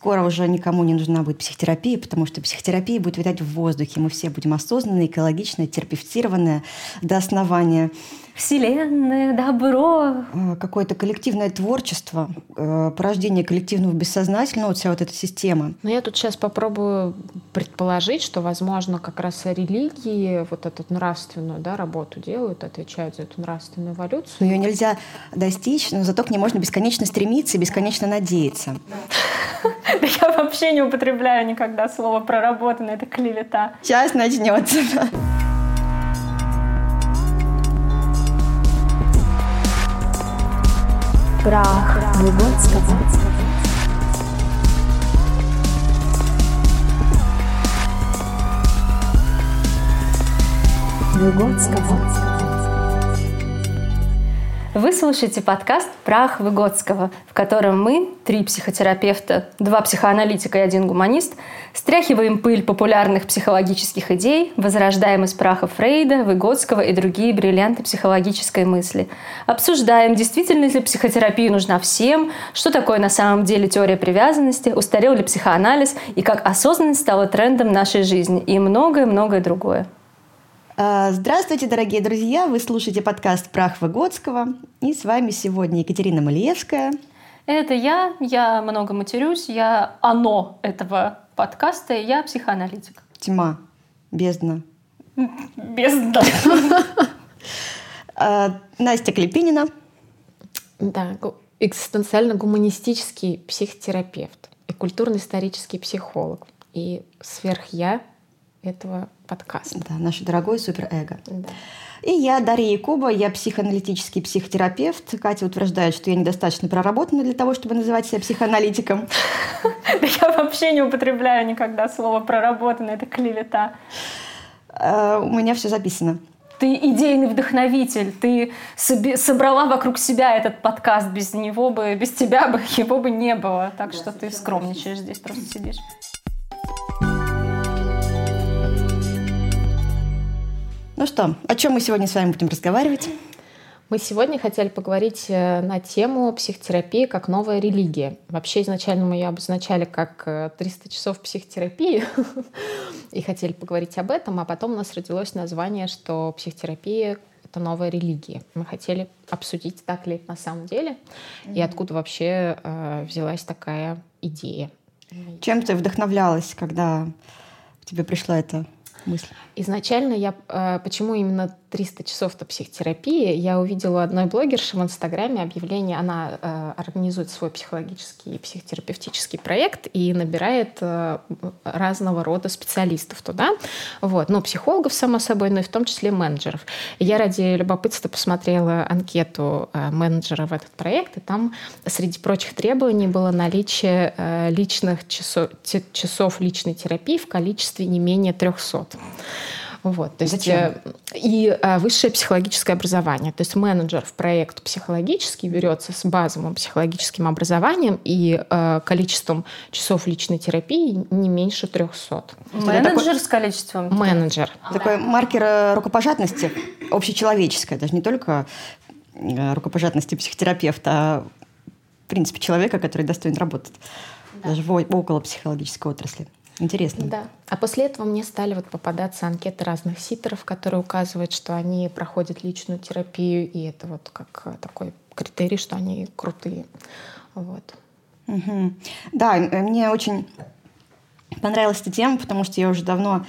Скоро уже никому не нужна будет психотерапия, потому что психотерапия будет витать в воздухе. Мы все будем осознанные, экологичные, терапевтированные до основания. Вселенная, добро. Э, какое-то коллективное творчество, э, порождение коллективного бессознательного, вот вся вот эта система. Но я тут сейчас попробую предположить, что, возможно, как раз религии вот эту нравственную да, работу делают, отвечают за эту нравственную эволюцию. Но ее нельзя достичь, но зато к ней можно бесконечно стремиться и бесконечно надеяться. Да я вообще не употребляю никогда слово проработанное, это клевета. Сейчас начнется. Прах Выгодского. Выгодского. Вы слушаете подкаст «Прах Выгодского», в котором мы, три психотерапевта, два психоаналитика и один гуманист, стряхиваем пыль популярных психологических идей, возрождаем из праха Фрейда, Выгодского и другие бриллианты психологической мысли. Обсуждаем, действительно ли психотерапия нужна всем, что такое на самом деле теория привязанности, устарел ли психоанализ и как осознанность стала трендом нашей жизни и многое-многое другое. А, здравствуйте, дорогие друзья! Вы слушаете подкаст «Прах Выгодского». И с вами сегодня Екатерина Малиевская. Это я, я много матерюсь, я оно этого подкаста, и я психоаналитик. Тьма, бездна. Бездна. А, Настя Клепинина. Да, экзистенциально-гуманистический психотерапевт и культурно-исторический психолог. И сверх-я этого подкаста. Да, наше дорогое суперэго. Да. И я, Дарья Якуба, я психоаналитический психотерапевт. Катя утверждает, что я недостаточно проработана для того, чтобы называть себя психоаналитиком. Да я вообще не употребляю никогда слово проработанное, это клевета. А, у меня все записано. Ты идейный вдохновитель, ты собрала вокруг себя этот подкаст, без него бы, без тебя бы его бы не было. Так что ты скромничаешь здесь, просто сидишь. Ну что, о чем мы сегодня с вами будем разговаривать? Мы сегодня хотели поговорить э, на тему психотерапии как новая религия. Вообще изначально мы ее обозначали как 300 э, часов психотерапии и хотели поговорить об этом, а потом у нас родилось название, что психотерапия — это новая религия. Мы хотели обсудить, так ли это на самом деле, mm-hmm. и откуда вообще э, взялась такая идея. Чем ты вдохновлялась, когда тебе пришла эта мысль? Изначально я... Э, почему именно 300 часов-то психотерапии? Я увидела у одной блогерши в Инстаграме объявление. Она э, организует свой психологический и психотерапевтический проект и набирает э, разного рода специалистов туда. Вот. Ну, психологов, само собой, но и в том числе менеджеров. Я ради любопытства посмотрела анкету менеджера в этот проект, и там среди прочих требований было наличие личных часов, часов личной терапии в количестве не менее 300. Вот, то есть, э, и а, высшее психологическое образование. То есть менеджер в проект психологический берется с базовым психологическим образованием и а, количеством часов личной терапии не меньше 300. Менеджер такой... с количеством? Менеджер. Такой маркер рукопожатности общечеловеческое, даже не только рукопожатности психотерапевта, а в принципе человека, который достоин работать. Да. Даже в около психологической отрасли. Интересно. Да. А после этого мне стали вот попадаться анкеты разных ситеров, которые указывают, что они проходят личную терапию, и это вот как э, такой критерий, что они крутые. Вот. Угу. Да, мне очень понравилась эта тема, потому что я уже давно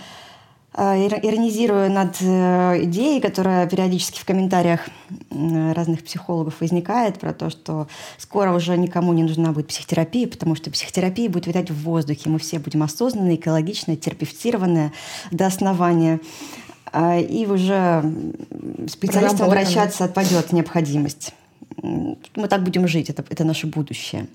иронизирую над э, идеей, которая периодически в комментариях разных психологов возникает, про то, что скоро уже никому не нужна будет психотерапия, потому что психотерапия будет витать в воздухе. Мы все будем осознанные, экологичные, терапевтированные до основания. А, и уже специалистам обращаться отпадет необходимость. Мы так будем жить, это, это наше будущее.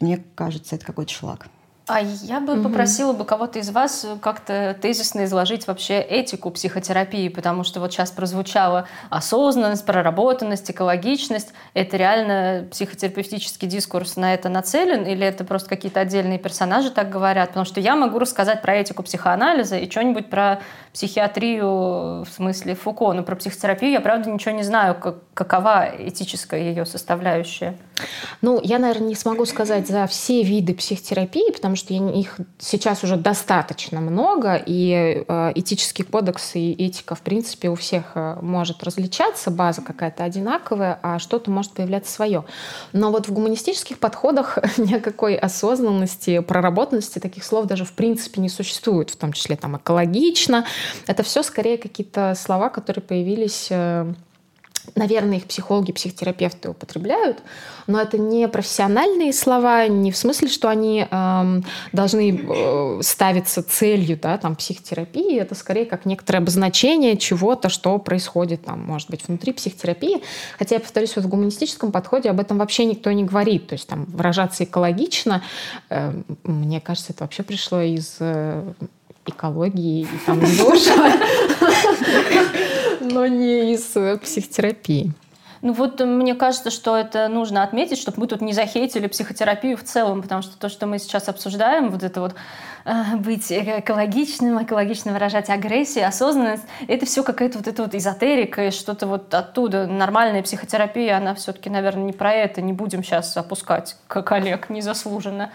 Мне кажется, это какой-то шлак. А я бы угу. попросила бы кого-то из вас как-то тезисно изложить вообще этику психотерапии, потому что вот сейчас прозвучала осознанность, проработанность, экологичность. Это реально психотерапевтический дискурс на это нацелен или это просто какие-то отдельные персонажи так говорят? Потому что я могу рассказать про этику психоанализа и что-нибудь про психиатрию в смысле Фуко, но про психотерапию я, правда, ничего не знаю, как, какова этическая ее составляющая? Ну, я, наверное, не смогу сказать за все виды психотерапии, потому что их сейчас уже достаточно много, и э, этический кодекс и этика, в принципе, у всех э, может различаться, база какая-то одинаковая, а что-то может появляться свое. Но вот в гуманистических подходах никакой осознанности, проработанности таких слов даже в принципе не существует, в том числе там экологично. Это все скорее какие-то слова, которые появились э, Наверное, их психологи, психотерапевты употребляют, но это не профессиональные слова, не в смысле, что они эм, должны э, ставиться целью да, там, психотерапии. Это скорее как некоторое обозначение чего-то, что происходит, там, может быть, внутри психотерапии. Хотя, я повторюсь, вот в гуманистическом подходе об этом вообще никто не говорит. То есть там выражаться экологично, э, мне кажется, это вообще пришло из э, экологии и там но не из психотерапии. Ну вот мне кажется, что это нужно отметить, чтобы мы тут не захейтили психотерапию в целом, потому что то, что мы сейчас обсуждаем, вот это вот э, быть экологичным, экологично выражать агрессию, осознанность, это все какая-то вот эта вот эзотерика и что-то вот оттуда. Нормальная психотерапия, она все-таки, наверное, не про это, не будем сейчас опускать как Олег незаслуженно.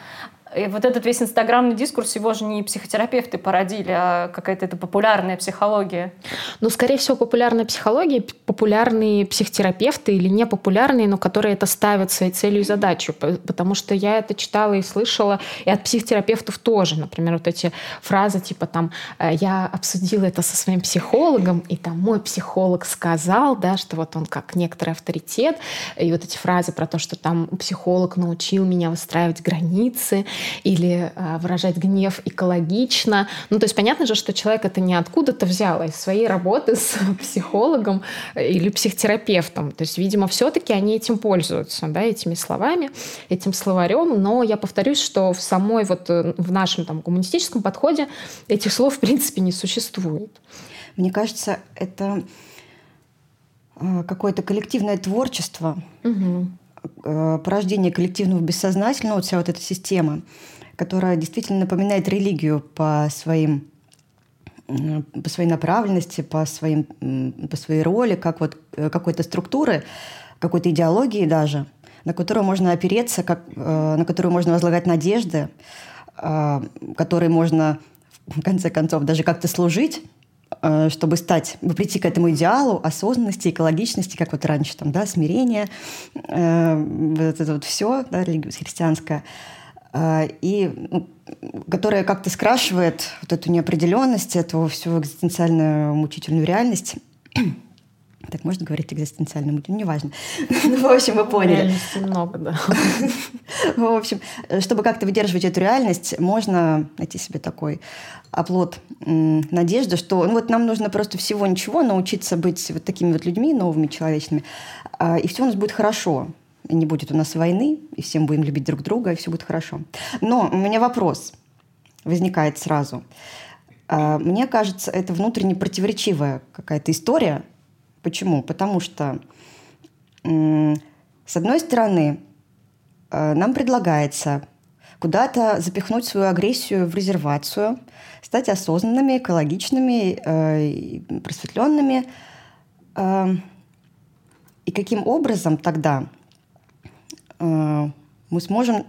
И вот этот весь инстаграмный дискурс, его же не психотерапевты породили, а какая-то это популярная психология. Ну, скорее всего, популярная психология, популярные психотерапевты или непопулярные, но которые это ставят своей целью и задачей. Потому что я это читала и слышала, и от психотерапевтов тоже. Например, вот эти фразы типа там «Э, «я обсудила это со своим психологом, и там мой психолог сказал, да, что вот он как некоторый авторитет». И вот эти фразы про то, что там психолог научил меня выстраивать границы, или а, выражать гнев экологично. Ну, то есть понятно же, что человек это не откуда-то взял, а из своей работы с психологом или психотерапевтом. То есть, видимо, все-таки они этим пользуются, да, этими словами, этим словарем. Но я повторюсь, что в самой вот э, в нашем там гуманистическом подходе этих слов в принципе не существует. Мне кажется, это э, какое-то коллективное творчество. Угу Э, порождение коллективного бессознательного, вот вся вот эта система, которая действительно напоминает религию по своим по своей направленности, по, своим, по своей роли, как вот э, какой-то структуры, какой-то идеологии даже, на которую можно опереться, как, э, на которую можно возлагать надежды, которой можно, в конце концов, даже как-то служить, Э, чтобы стать, прийти к этому идеалу осознанности, экологичности, как вот раньше там, да, смирение, э, вот это вот все, да, христианское, э, и ну, которое как-то скрашивает вот эту неопределенность, эту всю экзистенциальную мучительную реальность. Так можно говорить экзистенциальную мучительную? Неважно. Ну, в общем, вы поняли. Реальности много, да. В общем, чтобы как-то выдерживать эту реальность, можно найти себе такой оплот надежды, что ну вот нам нужно просто всего ничего научиться быть вот такими вот людьми, новыми человечными, а, и все у нас будет хорошо. И не будет у нас войны, и всем будем любить друг друга, и все будет хорошо. Но у меня вопрос возникает сразу. А, мне кажется, это внутренне противоречивая какая-то история. Почему? Потому что, с одной стороны, а, нам предлагается куда-то запихнуть свою агрессию в резервацию – стать осознанными, экологичными, э, просветленными. Э, и каким образом тогда э, мы сможем,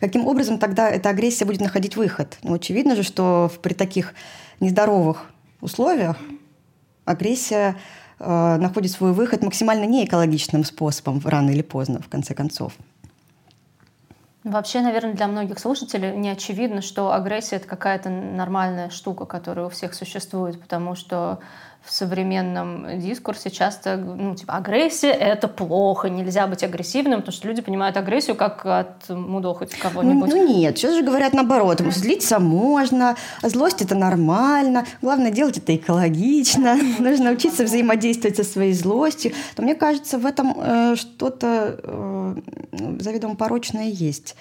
каким образом тогда эта агрессия будет находить выход? Ну, очевидно же, что при таких нездоровых условиях агрессия э, находит свой выход максимально неэкологичным способом рано или поздно, в конце концов. Вообще, наверное, для многих слушателей не очевидно, что агрессия — это какая-то нормальная штука, которая у всех существует, потому что в современном дискурсе часто, ну, типа, агрессия — это плохо, нельзя быть агрессивным, потому что люди понимают агрессию как от мудохать кого-нибудь. Ну, ну нет, сейчас же говорят наоборот. Злиться можно, злость — это нормально, главное делать это экологично, нужно учиться взаимодействовать со своей злостью. Но мне кажется, в этом э, что-то э, заведомо порочное есть.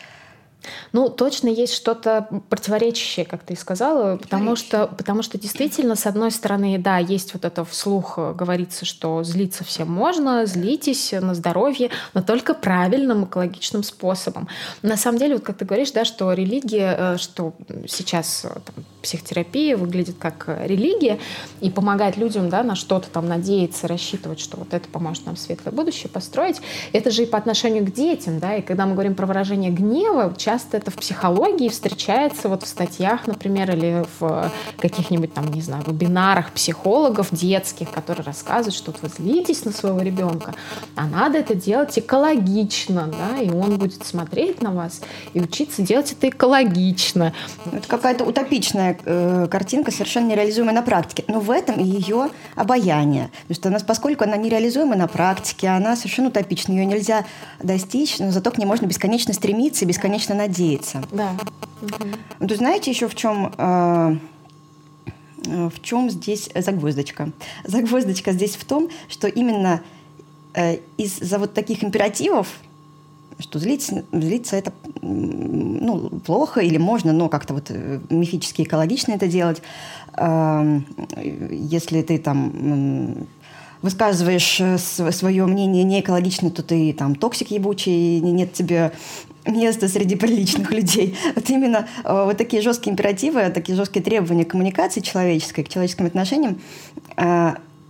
Ну, точно есть что-то противоречащее, как ты сказала, потому что, потому что действительно, с одной стороны, да, есть вот это вслух э, говорится, что злиться всем можно, злитесь на здоровье, но только правильным экологичным способом. На самом деле, вот как ты говоришь, да, что религия, э, что сейчас э, там, психотерапия выглядит как э, религия и помогать людям да, на что-то там надеяться, рассчитывать, что вот это поможет нам светлое будущее построить. Это же и по отношению к детям. Да? И когда мы говорим про выражение гнева, часто это в психологии встречается вот в статьях, например, или в каких-нибудь там, не знаю, вебинарах психологов детских, которые рассказывают, что вот вы злитесь на своего ребенка, а надо это делать экологично, да, и он будет смотреть на вас и учиться делать это экологично. Это какая-то утопичная э, картинка, совершенно нереализуемая на практике. Но в этом ее обаяние. Потому что она, поскольку она нереализуема на практике, она совершенно утопична. Ее нельзя достичь, но зато к ней можно бесконечно стремиться и бесконечно надеяться. Да. Угу. То знаете еще в чем... Э, в чем здесь загвоздочка? Загвоздочка здесь в том, что именно э, из-за вот таких императивов что злиться, злиться это ну, плохо или можно, но как-то вот э, мифически экологично это делать. Если ты там высказываешь э, свое мнение не экологично, то ты там токсик ебучий, нет тебе места среди приличных людей. Вот именно э, вот такие жесткие императивы, такие жесткие требования к коммуникации человеческой, к человеческим отношениям,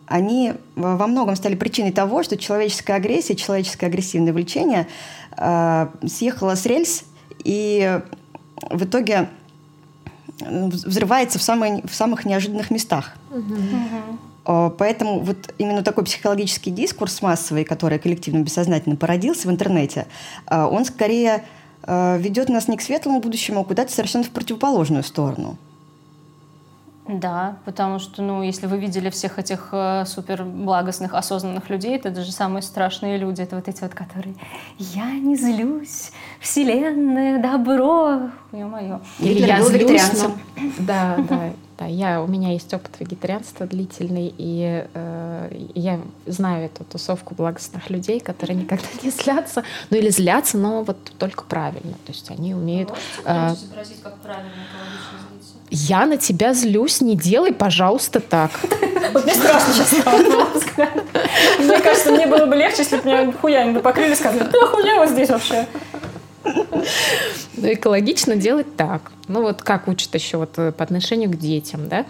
они во многом стали причиной того, что человеческая агрессия, человеческое агрессивное влечение э, съехало с рельс и в итоге взрывается в, самые, в самых неожиданных местах. Угу. Поэтому вот именно такой психологический дискурс массовый, который коллективно бессознательно породился в интернете, э, он скорее ведет нас не к светлому будущему, а куда-то совершенно в противоположную сторону. Да, потому что, ну, если вы видели всех этих э, супер благостных, осознанных людей, это даже самые страшные люди, это вот эти вот, которые «я не злюсь, вселенная, добро», ё-моё. Или я злюсь, но... Да, да, да. Я, у меня есть опыт вегетарианства длительный, и э, я знаю эту тусовку благостных людей, которые никогда не злятся, ну или злятся, но вот только правильно. То есть они умеют... Можете э, изобразить, как правильно я на тебя злюсь, не делай, пожалуйста, так. Вот мне страшно сейчас стало. Мне кажется, мне было бы легче, если бы меня хуями покрыли и сказали, ты охуела здесь вообще. Ну, экологично делать так. Ну, вот как учат еще вот э, по отношению к детям, да?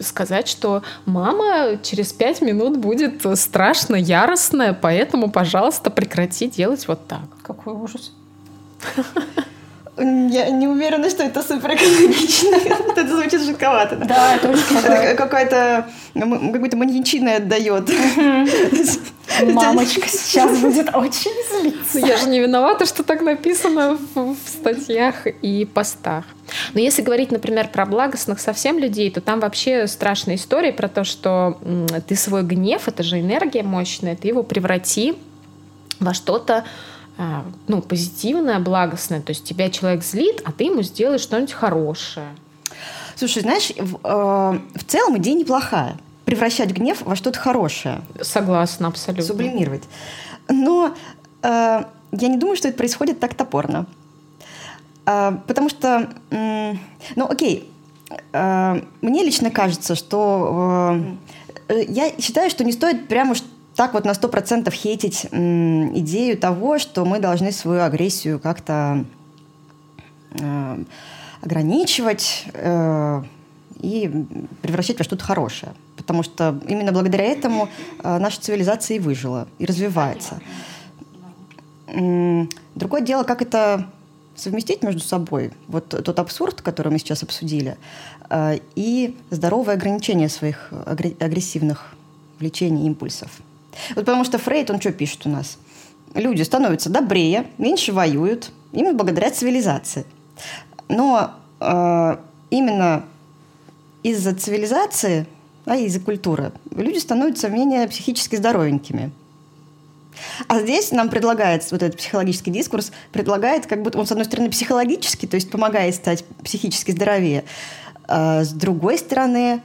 сказать, что мама через пять минут будет страшно яростная, поэтому, пожалуйста, прекрати делать вот так. Какой ужас. Я не уверена, что это супер экологично. Это звучит жутковато. Да, это очень какое-то какой-то маньячиной отдает. Мамочка сейчас будет очень злиться. Я же не виновата, что так написано в статьях и постах. Но если говорить, например, про благостных совсем людей, то там вообще страшная история про то, что ты свой гнев, это же энергия мощная, ты его преврати во что-то ну, позитивное, благостное. То есть тебя человек злит, а ты ему сделаешь что-нибудь хорошее. Слушай, знаешь, в, э, в целом идея неплохая. Превращать гнев во что-то хорошее. Согласна, абсолютно. Сублимировать. Но э, я не думаю, что это происходит так топорно. Э, потому что, э, ну окей, э, мне лично кажется, что э, я считаю, что не стоит прямо так вот на сто процентов хейтить м, идею того, что мы должны свою агрессию как-то э, ограничивать э, и превращать во что-то хорошее. Потому что именно благодаря этому э, наша цивилизация и выжила, и развивается. Другое дело, как это совместить между собой, вот тот абсурд, который мы сейчас обсудили, э, и здоровое ограничение своих агрессивных влечений импульсов. Вот потому что Фрейд, он что пишет у нас? Люди становятся добрее, меньше воюют, именно благодаря цивилизации. Но э, именно из-за цивилизации, а из-за культуры, люди становятся менее психически здоровенькими. А здесь нам предлагается, вот этот психологический дискурс предлагает, как будто он, с одной стороны, психологически, то есть помогает стать психически здоровее, а с другой стороны,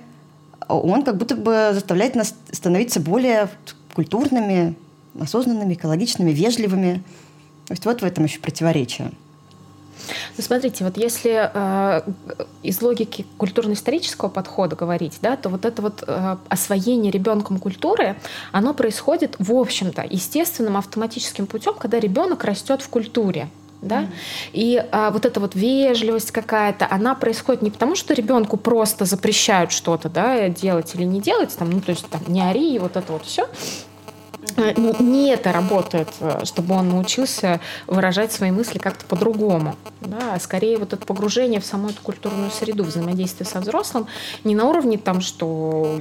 он как будто бы заставляет нас становиться более культурными, осознанными, экологичными, вежливыми. То есть вот в этом еще противоречие. Ну, смотрите, вот если э, из логики культурно-исторического подхода говорить, да, то вот это вот э, освоение ребенком культуры, оно происходит, в общем-то, естественным автоматическим путем, когда ребенок растет в культуре. Да, mm-hmm. и а, вот эта вот вежливость какая-то, она происходит не потому, что ребенку просто запрещают что-то, да, делать или не делать, там, ну, то есть там не ори, и вот это вот все, Э, не это работает, э, чтобы он научился выражать свои мысли как-то по-другому. Да, а скорее вот это погружение в саму эту культурную среду, взаимодействие со взрослым, не на уровне там, что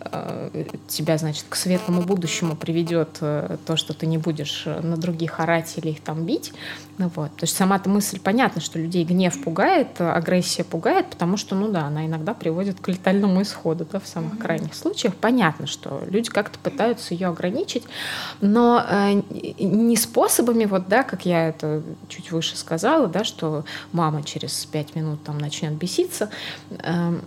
э, тебя, значит, к светлому будущему приведет э, то, что ты не будешь на других орать или их там бить. Ну, вот. То есть сама-то мысль понятна, что людей гнев пугает, агрессия пугает, потому что, ну да, она иногда приводит к летальному исходу, да, в самых крайних случаях. Понятно, что люди как-то пытаются ее ограничить, ограничить, но э, не способами, вот, да, как я это чуть выше сказала, да, что мама через пять минут там начнет беситься, э,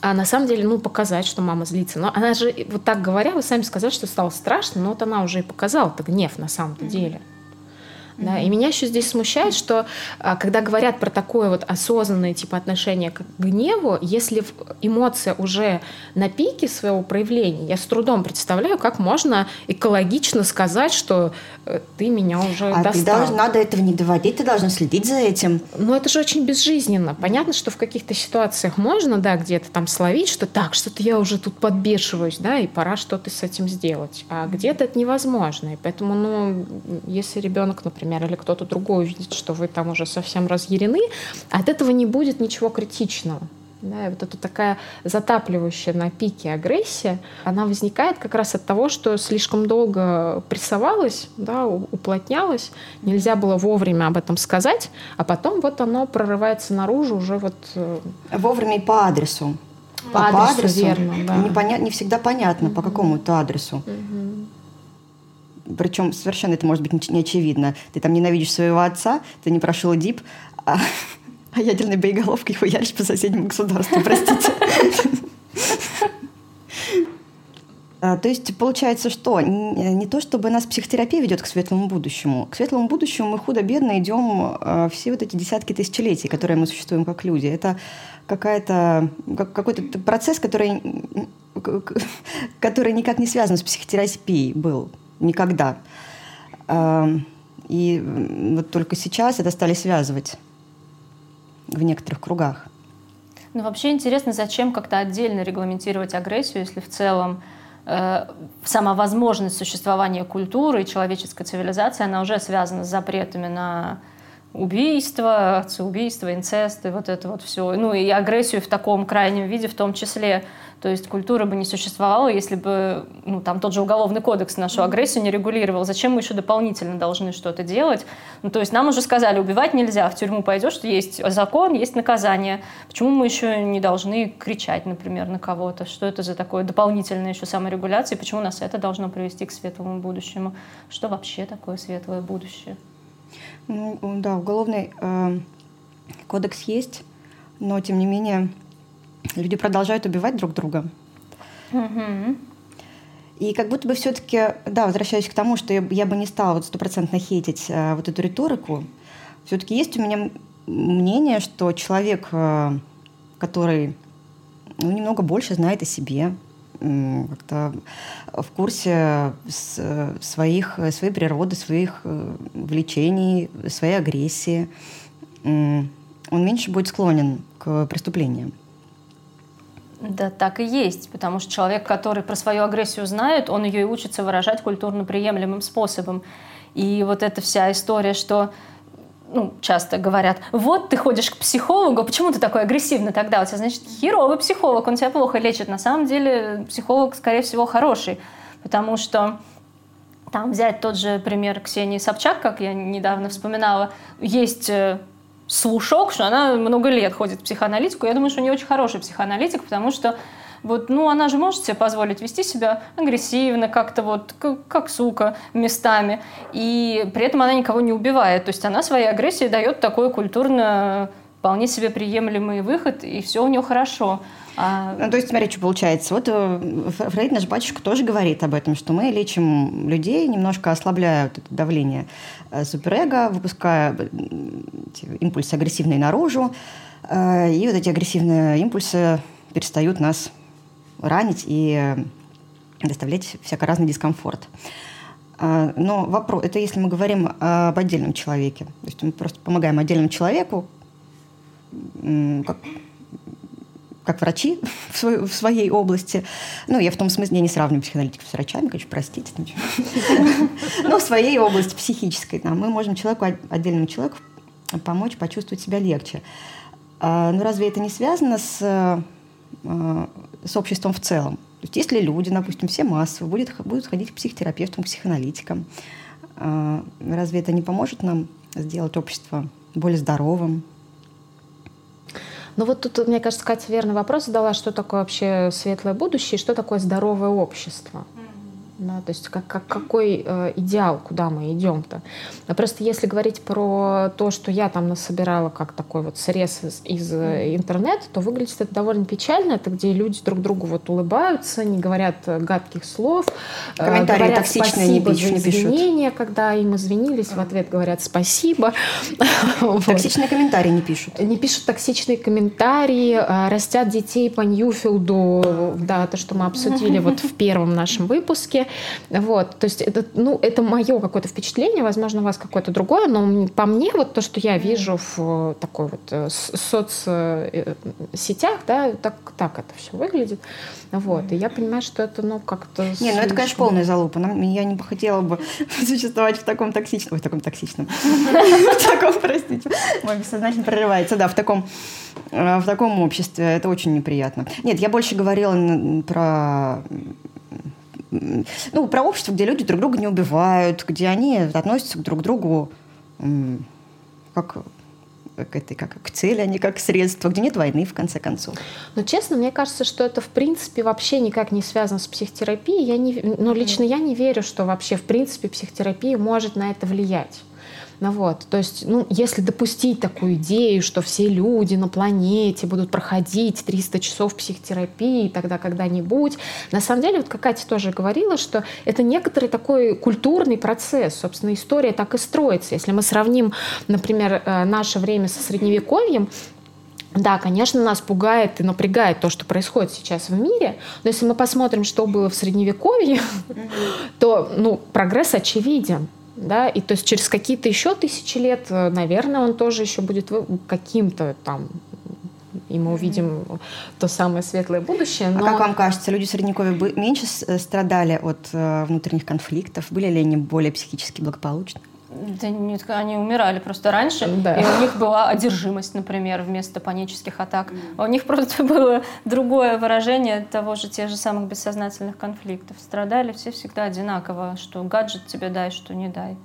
а на самом деле, ну, показать, что мама злится. Но она же, вот так говоря, вы сами сказали, что стало страшно, но вот она уже и показала это гнев на самом-то деле. Да? И меня еще здесь смущает, что а, когда говорят про такое вот осознанное типа отношение к гневу, если эмоция уже на пике своего проявления, я с трудом представляю, как можно экологично сказать, что э, ты меня уже а достал. Ты надо этого не доводить, ты должна следить за этим. Но это же очень безжизненно. Понятно, что в каких-то ситуациях можно, да, где-то там словить, что так, что-то я уже тут подбешиваюсь, да, и пора что-то с этим сделать. А где-то это невозможно. И поэтому, ну, если ребенок, например, например, или кто-то другой увидит, что вы там уже совсем разъярены, от этого не будет ничего критичного. Да, и вот эта такая затапливающая на пике агрессия, она возникает как раз от того, что слишком долго прессовалась, да, уплотнялась, нельзя было вовремя об этом сказать, а потом вот оно прорывается наружу уже вот... Э, вовремя и по адресу. По, а адресу, по адресу верно, да. не, поня... не всегда понятно, угу. по какому-то адресу. Угу причем совершенно это может быть не очевидно. Ты там ненавидишь своего отца, ты не прошел ДИП, а, а ядерной боеголовкой хуяришь по соседнему государству, простите. А, то есть получается, что не то, чтобы нас психотерапия ведет к светлому будущему. К светлому будущему мы худо-бедно идем а, все вот эти десятки тысячелетий, которые мы существуем как люди. Это какая-то, какой-то процесс, который, который никак не связан с психотерапией был никогда. И вот только сейчас это стали связывать в некоторых кругах. Ну, вообще интересно, зачем как-то отдельно регламентировать агрессию, если в целом э, сама возможность существования культуры и человеческой цивилизации, она уже связана с запретами на убийство, отцеубийство, инцест и вот это вот все. Ну и агрессию в таком крайнем виде в том числе. То есть культура бы не существовала, если бы ну, там тот же уголовный кодекс нашу агрессию не регулировал. Зачем мы еще дополнительно должны что-то делать? Ну, то есть нам уже сказали, убивать нельзя, в тюрьму пойдешь, что есть закон, есть наказание. Почему мы еще не должны кричать, например, на кого-то? Что это за такое дополнительное еще саморегуляция? Почему нас это должно привести к светлому будущему? Что вообще такое светлое будущее? Ну, да, уголовный э, кодекс есть, но тем не менее люди продолжают убивать друг друга. Угу. И как будто бы все-таки, да, возвращаясь к тому, что я, я бы не стала вот стопроцентно хейтить э, вот эту риторику, все-таки есть у меня мнение, что человек, э, который ну, немного больше знает о себе, как-то в курсе своих, своей природы, своих э, влечений, своей агрессии, он меньше будет склонен к преступлениям. Да, так и есть, потому что человек, который про свою агрессию знает, он ее и учится выражать культурно приемлемым способом. И вот эта вся история, что ну, часто говорят, вот ты ходишь к психологу, почему ты такой агрессивный тогда? У тебя, значит, херовый психолог, он тебя плохо лечит. На самом деле психолог, скорее всего, хороший, потому что там взять тот же пример Ксении Собчак, как я недавно вспоминала, есть э, слушок, что она много лет ходит в психоаналитику. Я думаю, что у нее очень хороший психоаналитик, потому что вот, ну, она же может себе позволить вести себя агрессивно, как-то вот, как, как сука местами. И при этом она никого не убивает. То есть она своей агрессией дает такой культурно вполне себе приемлемый выход, и все у нее хорошо. А... Ну, то есть, смотри, что получается. Вот э, Фрейд, наш батюшка, тоже говорит об этом, что мы лечим людей, немножко ослабляя вот это давление э, суперэго, выпуская э, импульсы агрессивные наружу, и вот эти агрессивные импульсы перестают нас ранить и доставлять всяко разный дискомфорт. А, но вопрос, это если мы говорим об отдельном человеке. То есть мы просто помогаем отдельному человеку, как, как врачи в, свой, в своей области. Ну, я в том смысле я не сравниваю психоаналитиков с врачами, конечно, простите. Но в своей области психической. Мы можем человеку, отдельному человеку помочь почувствовать себя легче. А, но разве это не связано с, а, с обществом в целом? То есть если люди, допустим, все массово будут, будут ходить к психотерапевтам, к психоаналитикам, а, разве это не поможет нам сделать общество более здоровым, ну вот тут, мне кажется, Катя верный вопрос задала, что такое вообще светлое будущее что такое здоровое общество. Да, то есть как, как, какой э, идеал, куда мы идем-то. Но просто если говорить про то, что я там насобирала как такой вот срез из, из э, интернета, то выглядит это довольно печально. Это где люди друг другу вот улыбаются, не говорят э, гадких слов. Э, Комментарии говорят токсичные спасибо не, пишут, за извинения, когда им извинились, в ответ говорят спасибо. Токсичные комментарии не пишут. Не пишут токсичные комментарии, растят детей по Ньюфилду, да, то, что мы обсудили вот в первом нашем выпуске. Вот, то есть это, ну, это мое какое-то впечатление, возможно, у вас какое-то другое, но по мне вот то, что я вижу в э, такой вот э, соцсетях, э, да, так, так это все выглядит. Вот, и я понимаю, что это, ну, как-то... Не, ну это, конечно, полная залупа. Я не хотела бы существовать в таком токсичном... Ой, в таком токсичном. В таком, простите, мой бессознательно прорывается. Да, в таком в таком обществе это очень неприятно. Нет, я больше говорила про ну, про общество, где люди друг друга не убивают, где они относятся друг к другу как к этой как к цели, а не как к средству, где нет войны, в конце концов. Но честно, мне кажется, что это в принципе вообще никак не связано с психотерапией. Я не, ну, лично я не верю, что вообще в принципе психотерапия может на это влиять. Ну вот, то есть, ну, если допустить такую идею, что все люди на планете будут проходить 300 часов психотерапии тогда когда-нибудь, на самом деле, вот как Катя тоже говорила, что это некоторый такой культурный процесс, собственно, история так и строится. Если мы сравним, например, э, наше время со средневековьем, да, конечно, нас пугает и напрягает то, что происходит сейчас в мире, но если мы посмотрим, что было в Средневековье, то ну, прогресс очевиден да, и то есть через какие-то еще тысячи лет, э, наверное, он тоже еще будет каким-то там и мы увидим то самое светлое будущее. Но... А как вам кажется, люди Средневековья меньше э, страдали от э, внутренних конфликтов? Были ли они более психически благополучны? Да нет, они умирали просто раньше, да. и у них была одержимость, например, вместо панических атак. А у них просто было другое выражение того же, тех же самых бессознательных конфликтов. Страдали все всегда одинаково, что гаджет тебе дай, что не дай.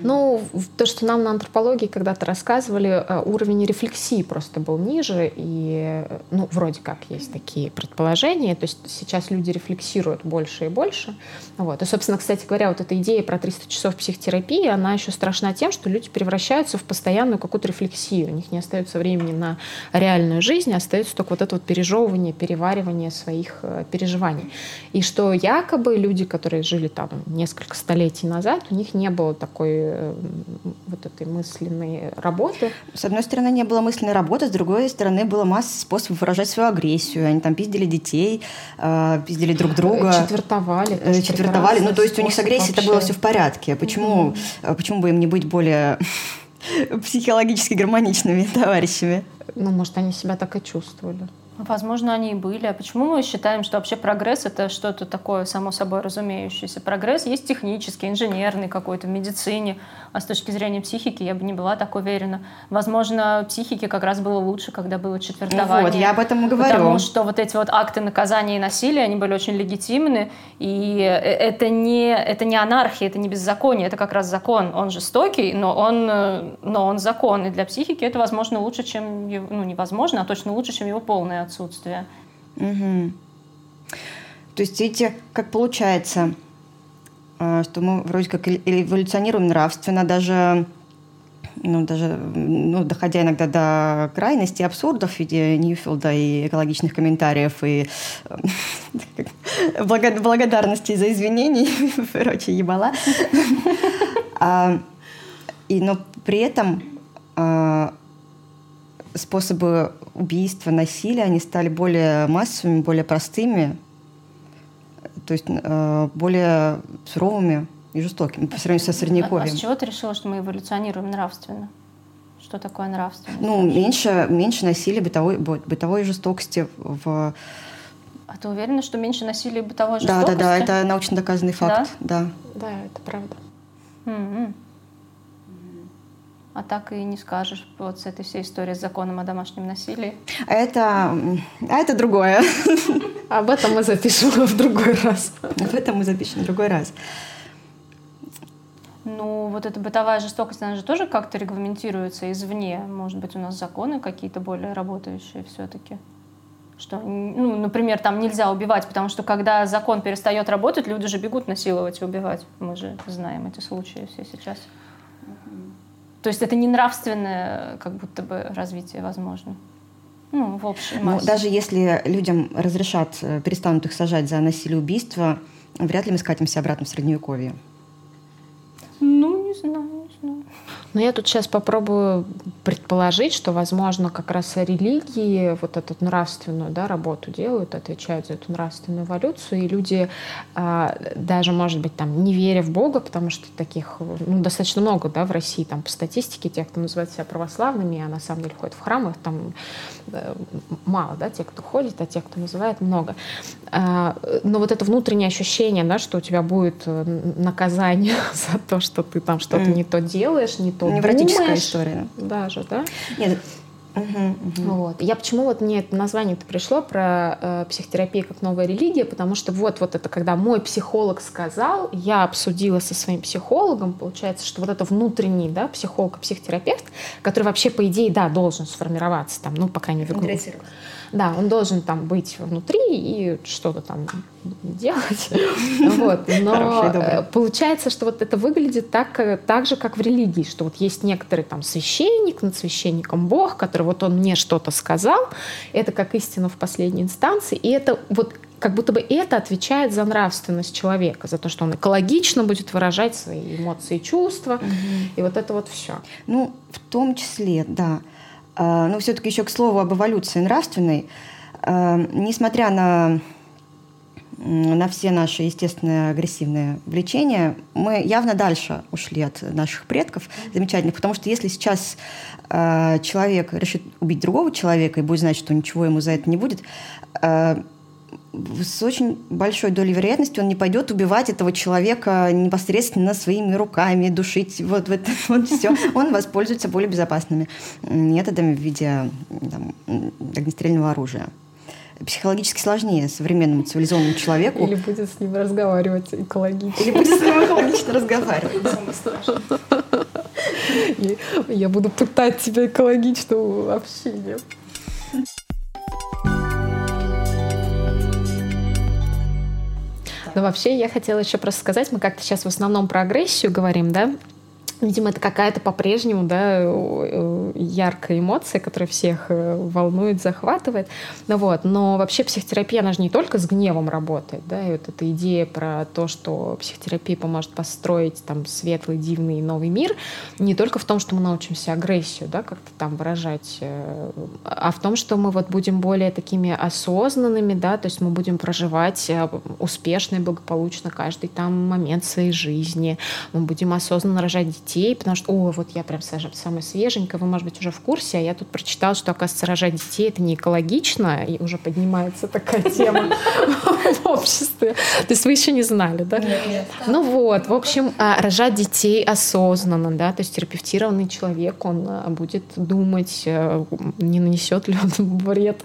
Ну, то, что нам на антропологии когда-то рассказывали, э, уровень рефлексии просто был ниже, и, ну, вроде как есть такие предположения, то есть сейчас люди рефлексируют больше и больше. Вот. И, собственно, кстати говоря, вот эта идея про 300 часов психотерапии, она еще страшна тем, что люди превращаются в постоянную какую-то рефлексию. У них не остается времени на реальную жизнь, а остается только вот это вот пережевывание, переваривание своих э, переживаний. И что якобы люди, которые жили там несколько столетий назад, у них не было так такой э, вот этой мысленной работы. С одной стороны, не было мысленной работы, с другой стороны, была масса способов выражать свою агрессию. Они там пиздили детей, э, пиздили друг друга. Четвертовали. Четвертовали. Ну, то есть у них с агрессией это было все в порядке. Почему, mm-hmm. почему бы им не быть более психологически гармоничными товарищами? Ну, может, они себя так и чувствовали. Возможно, они и были. А почему мы считаем, что вообще прогресс — это что-то такое само собой разумеющееся? Прогресс есть технический, инженерный какой-то, в медицине. А с точки зрения психики я бы не была так уверена. Возможно, психике как раз было лучше, когда было четвертование. Ну вот, я об этом и говорю. Потому что вот эти вот акты наказания и насилия, они были очень легитимны. И э, это не, это не анархия, это не беззаконие, это как раз закон. Он жестокий, но он, э, но он закон. И для психики это, возможно, лучше, чем... Ну, невозможно, а точно лучше, чем его полное отсутствие. Угу. То есть, видите, как получается, а, что мы вроде как эволюционируем нравственно, даже ну, даже ну, доходя иногда до крайности абсурдов в виде Ньюфилда и экологичных комментариев и благодарности за извинения и ебала. а, и, но при этом а, способы убийства, насилия, они стали более массовыми, более простыми. то есть э, более суровыми и жестокими по сравнению со А, а средневековьем. с чего ты решила, что мы эволюционируем нравственно? Что такое нравственно? Ну, меньше, меньше насилия, бытовой, бы- бытовой жестокости в... А ты уверена, что меньше насилия и бытовой Да, жестокости? да, да, это научно доказанный факт. Да. Да, это правда. М-м. А так и не скажешь вот с этой всей историей с законом о домашнем насилии. А это, а это другое. Об этом мы запишем в другой раз. Об этом мы запишем в другой раз. Ну, вот эта бытовая жестокость, она же тоже как-то регламентируется извне. Может быть, у нас законы какие-то более работающие все-таки? Что, ну, например, там нельзя убивать, потому что когда закон перестает работать, люди же бегут насиловать и убивать. Мы же знаем эти случаи все сейчас. То есть это не нравственное, как будто бы, развитие возможно. Ну, в общей Ну, даже если людям разрешат, э, перестанут их сажать за насилие и убийство, вряд ли мы скатимся обратно в Средневековье. Ну, не знаю, не знаю. Но я тут сейчас попробую предположить, что, возможно, как раз религии вот эту нравственную да, работу делают, отвечают за эту нравственную эволюцию, и люди а, даже, может быть, там, не веря в Бога, потому что таких ну, достаточно много да, в России, там, по статистике, тех, кто называет себя православными, а на самом деле ходят в храмы, их там э, мало, да, тех, кто ходит, а тех, кто называет, много. А, но вот это внутреннее ощущение, да, что у тебя будет э, наказание за то, что ты там что-то Мгм. не то делаешь, не то Невротическая думаешь. история. Даже, да? Нет, мгм, мгм. Вот. Я почему вот мне это название-то пришло про э, психотерапию как новая религия, потому что вот, вот это когда мой психолог сказал, я обсудила со своим психологом, получается, что вот это внутренний, да, психолог психотерапевт, который вообще, по идее, да, должен сформироваться там, ну, по крайней мере. Да, он должен там быть внутри и что-то там делать. Вот. Но э, получается, что вот это выглядит так, э, так же, как в религии, что вот есть некоторый там священник, над священником Бог, который вот он мне что-то сказал, это как истина в последней инстанции, и это вот как будто бы это отвечает за нравственность человека, за то, что он экологично будет выражать свои эмоции и чувства, и вот это вот все. Ну, в том числе, да. А, Но все-таки еще к слову об эволюции нравственной. А, Несмотря на, на все наши естественные агрессивные влечения, мы явно дальше ушли от наших предков замечательных, потому что если сейчас а, человек решит убить другого человека и будет знать, что ничего ему за это не будет, с очень большой долей вероятности он не пойдет убивать этого человека непосредственно своими руками, душить. Вот, вот, вот все. Он воспользуется более безопасными методами в виде там, огнестрельного оружия. Психологически сложнее современному цивилизованному человеку. Или будет с ним разговаривать экологично. Или будет с ним экологично разговаривать. Я буду пытать тебя экологичным общением. Но вообще я хотела еще просто сказать, мы как-то сейчас в основном про агрессию говорим, да? Видимо, это какая-то по-прежнему да, яркая эмоция, которая всех э, волнует, захватывает. Ну вот. Но вообще психотерапия, она же не только с гневом работает. Да? И вот эта идея про то, что психотерапия поможет построить там, светлый, дивный новый мир, не только в том, что мы научимся агрессию да, как-то там выражать, э, а в том, что мы вот будем более такими осознанными, да, то есть мы будем проживать э, успешно и благополучно каждый там момент своей жизни, мы будем осознанно рожать детей, потому что, о, вот я прям самая свеженькая, вы, может быть, уже в курсе, а я тут прочитала, что, оказывается, рожать детей это не экологично, и уже поднимается такая тема в обществе. То есть вы еще не знали, да? Ну вот, в общем, а, рожать детей осознанно, да, то есть терапевтированный человек, он а, будет думать, э, не нанесет ли он вред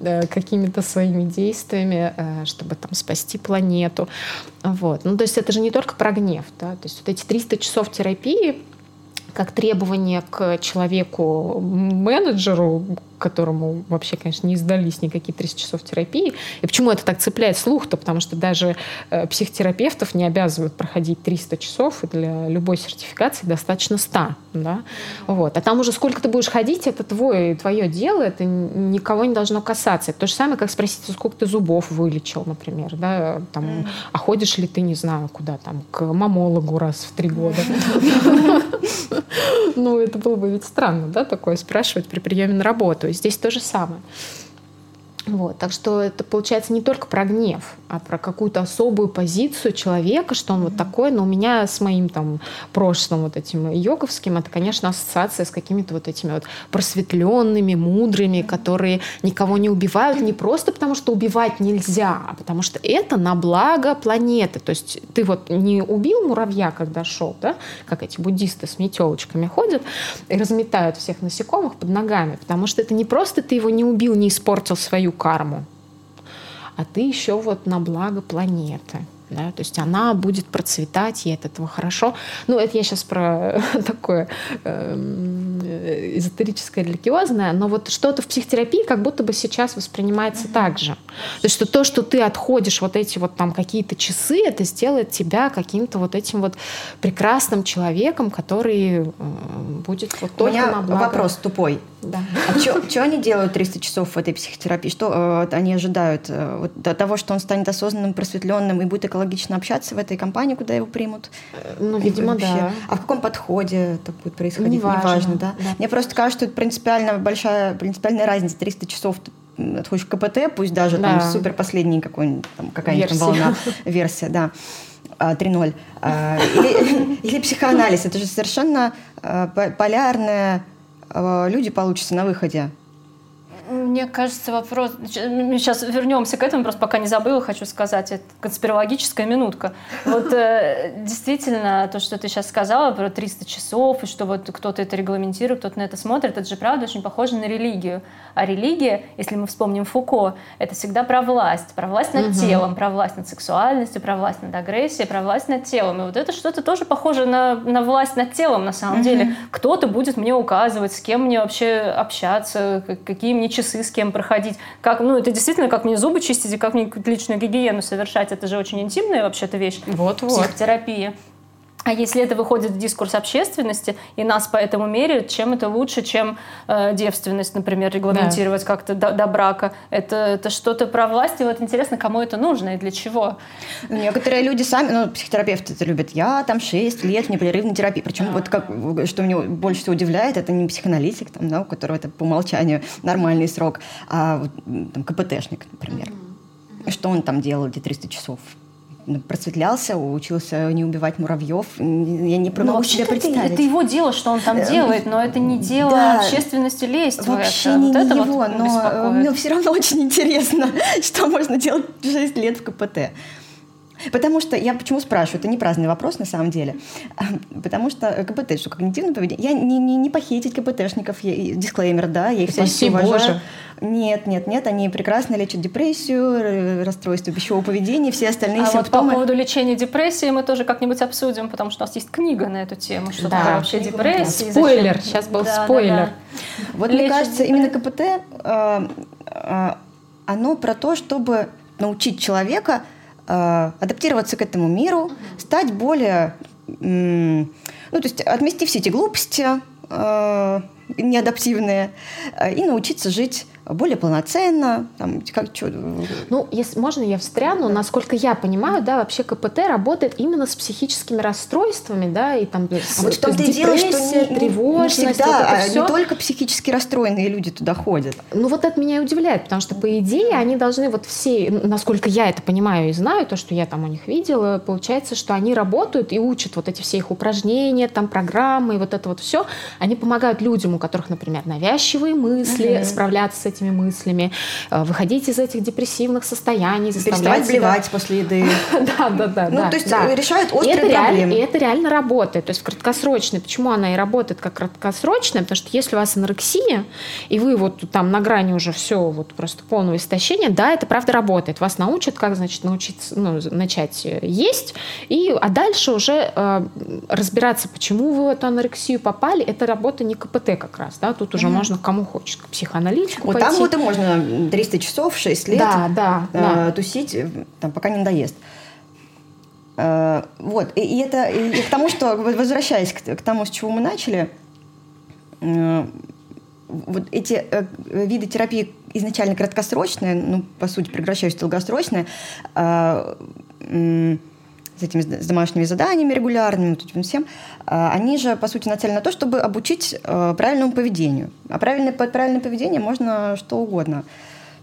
э, какими-то своими действиями, э, чтобы там спасти планету. Вот. Ну, то есть это же не только про гнев, да, то есть вот эти 300 часов терапии, как требование к человеку, менеджеру, которому вообще, конечно, не сдались никакие 30 часов терапии. И почему это так цепляет слух-то? Потому что даже э, психотерапевтов не обязывают проходить 300 часов, и для любой сертификации достаточно 100. Да? Вот. А там уже сколько ты будешь ходить, это твое, твое дело, это никого не должно касаться. Это то же самое, как спросить, сколько ты зубов вылечил, например. Да? Там, А ходишь ли ты, не знаю, куда там, к мамологу раз в три года. Ну, это было бы ведь странно, да, такое спрашивать при приеме на работу. Здесь то же самое. Вот, так что это получается не только про гнев, а про какую-то особую позицию человека, что он вот такой. Но у меня с моим там прошлым вот этим йоговским, это, конечно, ассоциация с какими-то вот этими вот просветленными, мудрыми, которые никого не убивают не просто потому, что убивать нельзя, а потому что это на благо планеты. То есть ты вот не убил муравья, когда шел, да, как эти буддисты с метелочками ходят и разметают всех насекомых под ногами, потому что это не просто ты его не убил, не испортил свою карму, а ты еще вот на благо планеты. Да, то есть она будет процветать, и от этого хорошо. Ну, это я сейчас про такое э, эзотерическое, религиозное, но вот что-то в психотерапии как будто бы сейчас воспринимается mm-hmm. так же. То есть что то, что ты отходишь вот эти вот там какие-то часы, это сделает тебя каким-то вот этим вот прекрасным человеком, который э, будет вот только У меня на благо. вопрос тупой. Да. А что они делают 300 часов в этой психотерапии? Что э, они ожидают? Э, вот, до того, что он станет осознанным, просветленным и будет экологично общаться в этой компании, куда его примут? Ну, видимо, Вообще. да. А в каком подходе это будет происходить? Неважно, Неважно да? да. Мне просто кажется, что это принципиально большая, принципиальная разница. 300 часов ты в КПТ, пусть даже Да. там супер последний какой-нибудь, там, какая-нибудь Версия. волна, версия, да. а, 3.0. А, Или, или психоанализ. Это же совершенно а, по- полярные а, люди получатся на выходе. Мне кажется, вопрос... Сейчас вернемся к этому, просто пока не забыла, хочу сказать. Это конспирологическая минутка. Вот э, действительно, то, что ты сейчас сказала про 300 часов, и что вот кто-то это регламентирует, кто-то на это смотрит, это же правда очень похоже на религию. А религия, если мы вспомним Фуко, это всегда про власть. Про власть над телом, про власть над сексуальностью, про власть над агрессией, про власть над телом. И вот это что-то тоже похоже на, на власть над телом, на самом деле. Кто-то будет мне указывать, с кем мне вообще общаться, какие мне часы с кем проходить. Как, ну, это действительно, как мне зубы чистить и как мне личную гигиену совершать. Это же очень интимная вообще-то вещь. Вот-вот. Психотерапия. А если это выходит в дискурс общественности, и нас поэтому меряют, чем это лучше, чем э, девственность, например, регламентировать как-то до, до брака. Это, это что-то про власть, и вот интересно, кому это нужно и для чего. Некоторые люди сами, ну, психотерапевты это любят. Я там 6 лет в непрерывной терапии. Причем вот как, что меня больше всего удивляет, это не психоаналитик, там, да, у которого это по умолчанию нормальный срок, а там, КПТшник, например. И Что он там делал эти 300 часов? Просветлялся, учился не убивать муравьев. Я не могу себе представить. это его дело, что он там делает, но это не дело да. общественности лезть Вообще не, вот не его, вот но беспокоит. мне все равно очень интересно, что можно делать 6 лет в КПТ. Потому что, я почему спрашиваю, это не праздный вопрос на самом деле, потому что КПТ, что когнитивное поведение, я не, не, не похитить КПТшников, я, дисклеймер, да, я их полностью уважаю. Боже. Нет, нет, нет, они прекрасно лечат депрессию, р- расстройство пищевого поведения, все остальные А вот по симптомы. поводу лечения депрессии мы тоже как-нибудь обсудим, потому что у нас есть книга на эту тему, что Да. такое вообще депрессия. и Спойлер, зачем- сейчас был Да, да, спойлер. да. Вот мне Лечит кажется, именно КПТ, э, э, оно про то, чтобы научить человека э, адаптироваться к этому миру, стать более, ну то есть отмести все эти глупости э, неадаптивные э, и научиться жить более полноценно, там, как чё, Ну, если можно, я встряну. Насколько я понимаю, да, вообще КПТ работает именно с психическими расстройствами, да, и там с- А вот в то дело, что не, не- не тревожность, всегда, вот это а всё. не только психически расстроенные люди туда ходят. Ну вот это меня и удивляет, потому что по идее они должны вот все, насколько я это понимаю и знаю, то, что я там у них видела, получается, что они работают и учат вот эти все их упражнения, там программы и вот это вот все. Они помогают людям, у которых, например, навязчивые мысли, справляться с этими мыслями, э, выходить из этих депрессивных состояний, заставлять Переставать себя- блевать после еды. Да, да, да. Ну, то есть э, решают И острые проблемы. и это реально работает. То есть в краткосрочной. Почему она и работает как краткосрочная? Потому что если у вас анорексия, и вы вот там на грани уже все вот просто полного истощения, да, это правда работает. Вас научат, как, значит, научиться, ну, начать э, есть, и, а дальше уже э, разбираться, почему вы в эту анорексию попали, это работа не КПТ как раз, да, тут уже можно кому хочет, к психоаналитику Вот пойти. Там вот и можно 300 часов, 6 лет Да, да, э, да. тусить, э, там, пока не надоест. Э, Вот, и, и это и, и к тому, что, возвращаясь к, к тому, с чего мы начали, э, вот эти э, виды терапии изначально краткосрочные, ну, по сути, прекращаются долгосрочные, э, м, с этими с домашними заданиями регулярными, вот этим всем, э, они же, по сути, нацелены на то, чтобы обучить э, правильному поведению. А правильное, под правильное поведение можно что угодно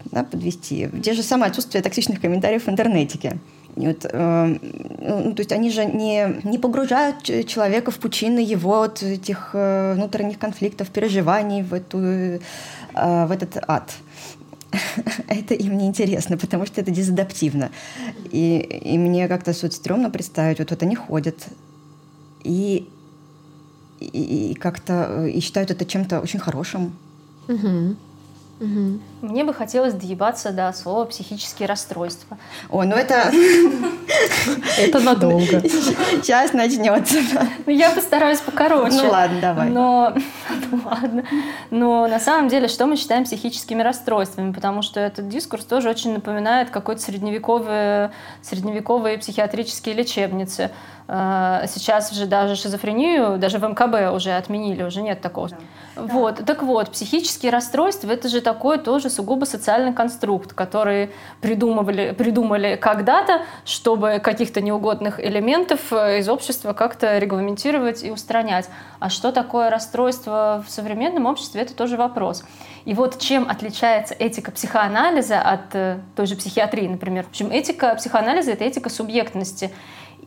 да, подвести. Те же самое отсутствие токсичных комментариев в интернете. Вот, э, ну, то есть они же не, не погружают человека в пучины его вот этих э, внутренних конфликтов, переживаний в, эту, э, в этот ад. это им не интересно, потому что это дезадаптивно. И, и мне как-то вот стрёмно представить, вот, вот они ходят и, и, и как-то и считают это чем-то очень хорошим. Угу. Угу. Мне бы хотелось доебаться до слова психические расстройства. Ой, ну это... Это надолго. Сейчас начнется. Ну, я постараюсь покороче. Ну ладно, давай. Но... Ну ладно. Но на самом деле, что мы считаем психическими расстройствами? Потому что этот дискурс тоже очень напоминает какой-то средневековые, средневековые психиатрические лечебницы. А, сейчас уже даже шизофрению, даже в МКБ уже отменили, уже нет такого. Да. Вот. Так вот, психические расстройства – это же такой тоже сугубо социальный конструкт, который придумывали, придумали когда-то, чтобы каких-то неугодных элементов э, из общества как-то регламентировать и устранять. А что такое расстройство в современном обществе – это тоже вопрос. И вот чем отличается этика психоанализа от э, той же психиатрии, например? В общем, этика психоанализа – это этика субъектности.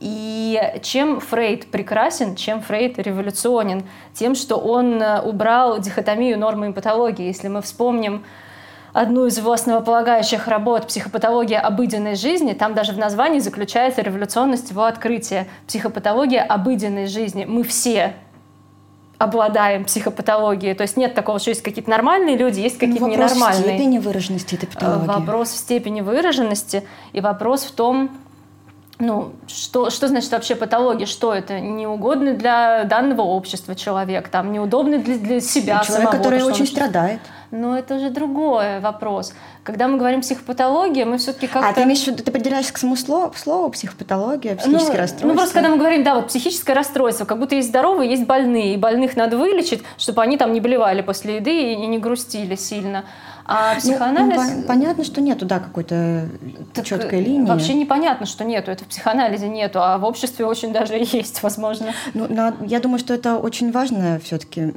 И чем Фрейд прекрасен, чем Фрейд революционен? Тем, что он э, убрал дихотомию нормы и патологии. Если мы вспомним одну из его основополагающих работ «Психопатология обыденной жизни», там даже в названии заключается революционность его открытия. Психопатология обыденной жизни. Мы все обладаем психопатологией. То есть нет такого, что есть какие-то нормальные люди, есть какие-то ну, вопрос ненормальные. Вопрос в степени выраженности этой патологии. Вопрос в степени выраженности и вопрос в том, ну, что, что значит вообще патология? Что это? Неугодный для данного общества человек, там, неудобный для, для себя Человек, самого, который очень страдает. Но это же другой вопрос. Когда мы говорим психопатология, мы все-таки как-то... А ты имеешь в виду, ты придираешься к самому слову, слову психопатология, психическое ну, расстройство? Ну, просто когда мы говорим, да, вот психическое расстройство, как будто есть здоровые, есть больные, и больных надо вылечить, чтобы они там не болевали после еды и не грустили сильно. А ну, психоанализ... Ну, понятно, что нету, да, какой-то четкой линии. Вообще непонятно, что нету. Это в психоанализе нету, а в обществе очень даже есть, возможно. Ну, на, я думаю, что это очень важная все-таки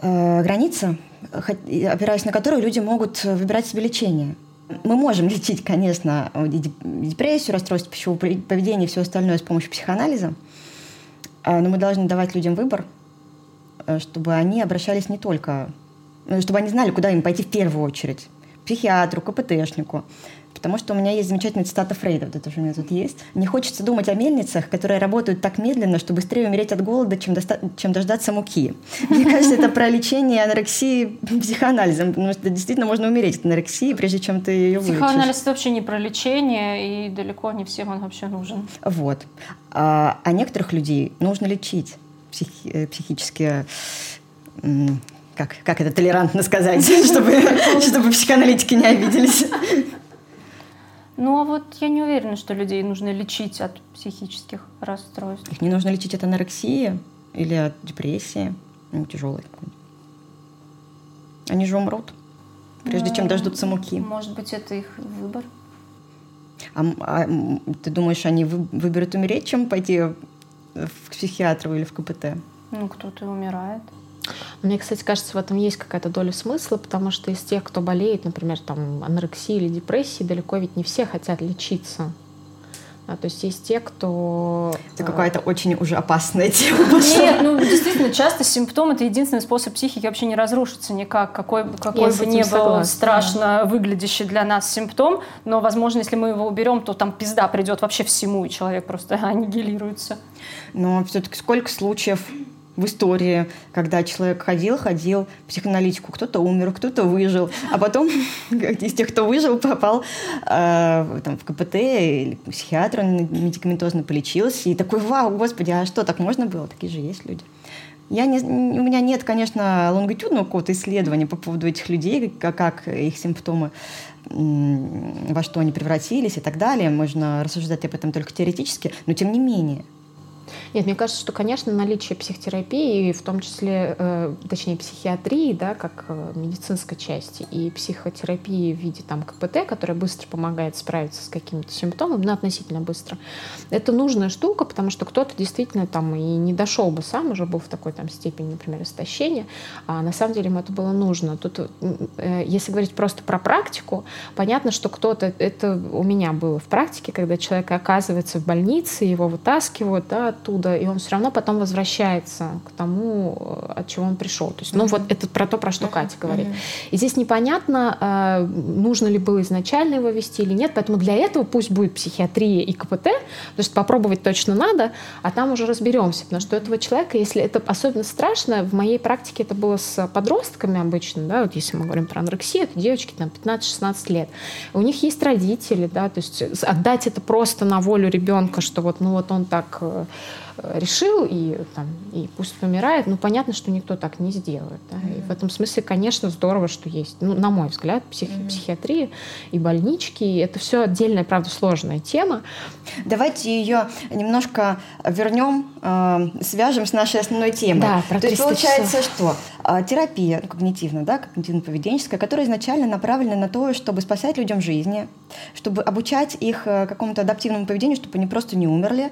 э, граница, опираясь на которую люди могут выбирать себе лечение. Мы можем лечить, конечно, депрессию, расстройство пищевого поведения и все остальное с помощью психоанализа, а, но мы должны давать людям выбор, э, чтобы они обращались не только чтобы они знали, куда им пойти в первую очередь. Психиатру, КПТшнику. Потому что у меня есть замечательная цитата Фрейда, вот это же у меня тут есть. «Не хочется думать о мельницах, которые работают так медленно, что быстрее умереть от голода, чем, доста- чем дождаться муки». Мне кажется, это про лечение анорексии психоанализом, потому что действительно можно умереть от анорексии, прежде чем ты ее вылечишь. Психоанализ вообще не про лечение, и далеко не всем он вообще нужен. Вот. А, а некоторых людей нужно лечить психи- психически как, как это толерантно сказать, чтобы, чтобы психоаналитики не обиделись. Ну, а вот я не уверена, что людей нужно лечить от психических расстройств. Их не нужно лечить от анорексии или от депрессии, ну, тяжелой Они же умрут, прежде ну, чем дождутся муки. Может быть, это их выбор. А, а ты думаешь, они выберут умереть, чем пойти в психиатру или в КПТ? Ну, кто-то умирает. Мне, кстати, кажется, в этом есть какая-то доля смысла, потому что из тех, кто болеет, например, там, анорексией или депрессией, далеко ведь не все хотят лечиться. А, то есть есть те, кто... Это какая-то очень уже опасная тема. Нет, ну действительно, часто симптом — это единственный способ психики вообще не разрушиться никак. Какой, какой бы ни был страшно да. выглядящий для нас симптом, но, возможно, если мы его уберем, то там пизда придет вообще всему, и человек просто аннигилируется. Но все-таки сколько случаев в истории, когда человек ходил, ходил психоаналитику, кто-то умер, кто-то выжил, а потом из тех, кто выжил, попал э, там, в КПТ или психиатру, медикаментозно полечился, и такой, вау, господи, а что, так можно было? Такие же есть люди. Я не, у меня нет, конечно, лонгитюдного какого-то исследования по поводу этих людей, как, как их симптомы, во что они превратились и так далее. Можно рассуждать об этом только теоретически, но тем не менее – Нет, мне кажется, что, конечно, наличие психотерапии, в том числе, э, точнее, психиатрии, да, как э, медицинской части, и психотерапии в виде там КПТ, которая быстро помогает справиться с какими-то симптомами, ну, относительно быстро, это нужная штука, потому что кто-то действительно там и не дошел бы сам, уже был в такой там степени, например, истощения, а на самом деле ему это было нужно. Тут, э, если говорить просто про практику, понятно, что кто-то, это у меня было в практике, когда человек оказывается в больнице, его вытаскивают, да, оттуда, и он все равно потом возвращается к тому, от чего он пришел. То есть, ну, вот это про то, про что Катя говорит. И здесь непонятно, э, нужно ли было изначально его вести или нет, поэтому для этого пусть будет психиатрия и КПТ, то есть попробовать точно надо, а там уже разберемся, потому что у этого человека, если это особенно страшно, в моей практике это было с подростками обычно, да, вот если мы говорим про анорексию, это девочки там 15-16 лет, у них есть родители, да, то есть отдать это просто на волю ребенка, что вот, ну вот он так э, решил, и, там, и пусть помирает, ну, понятно, что никто так не сделает. Да? Mm-hmm. И в этом смысле, конечно, здорово, что есть, ну, на мой взгляд, психи- mm-hmm. психиатрия и больнички, и это все отдельная, правда, сложная тема. Давайте ее немножко вернем, э, свяжем с нашей основной темой. Да, про То есть получается, часов. что терапия ну, когнитивная, да, когнитивно-поведенческая, которая изначально направлена на то, чтобы спасать людям жизни, чтобы обучать их э, какому-то адаптивному поведению, чтобы они просто не умерли,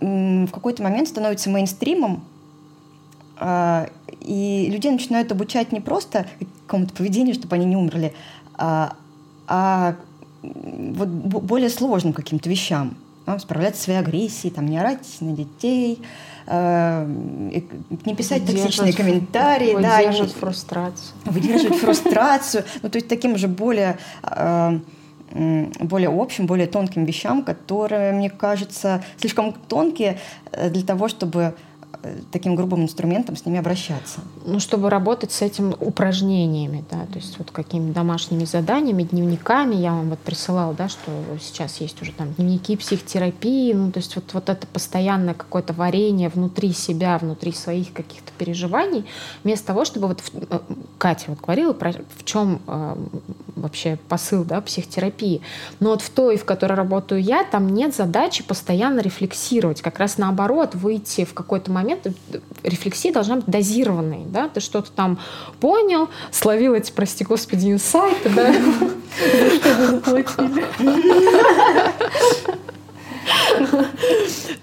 в какой-то момент становится мейнстримом, а, и людей начинают обучать не просто какому-то поведению, чтобы они не умерли, а, а вот более сложным каким-то вещам. Да, справляться с своей агрессией, там, не орать на детей, не писать токсичные комментарии. Выдерживать да, фрустрацию. Выдерживать фрустрацию. Ну, то есть таким же более э, более общим, более тонким вещам, которые, мне кажется, слишком тонкие э, для того, чтобы таким грубым инструментом с ними обращаться? Ну, чтобы работать с этим упражнениями, да, то есть вот какими домашними заданиями, дневниками, я вам вот присылала, да, что сейчас есть уже там дневники психотерапии, ну, то есть вот, вот это постоянное какое-то варенье внутри себя, внутри своих каких-то переживаний, вместо того, чтобы вот э, Катя вот говорила про в чем э, вообще посыл, да, психотерапии, но вот в той, в которой работаю я, там нет задачи постоянно рефлексировать, как раз наоборот, выйти в какой-то момент момент рефлексия должна быть дозированной, да, ты что-то там понял, словил эти, прости господи, инсайты, да,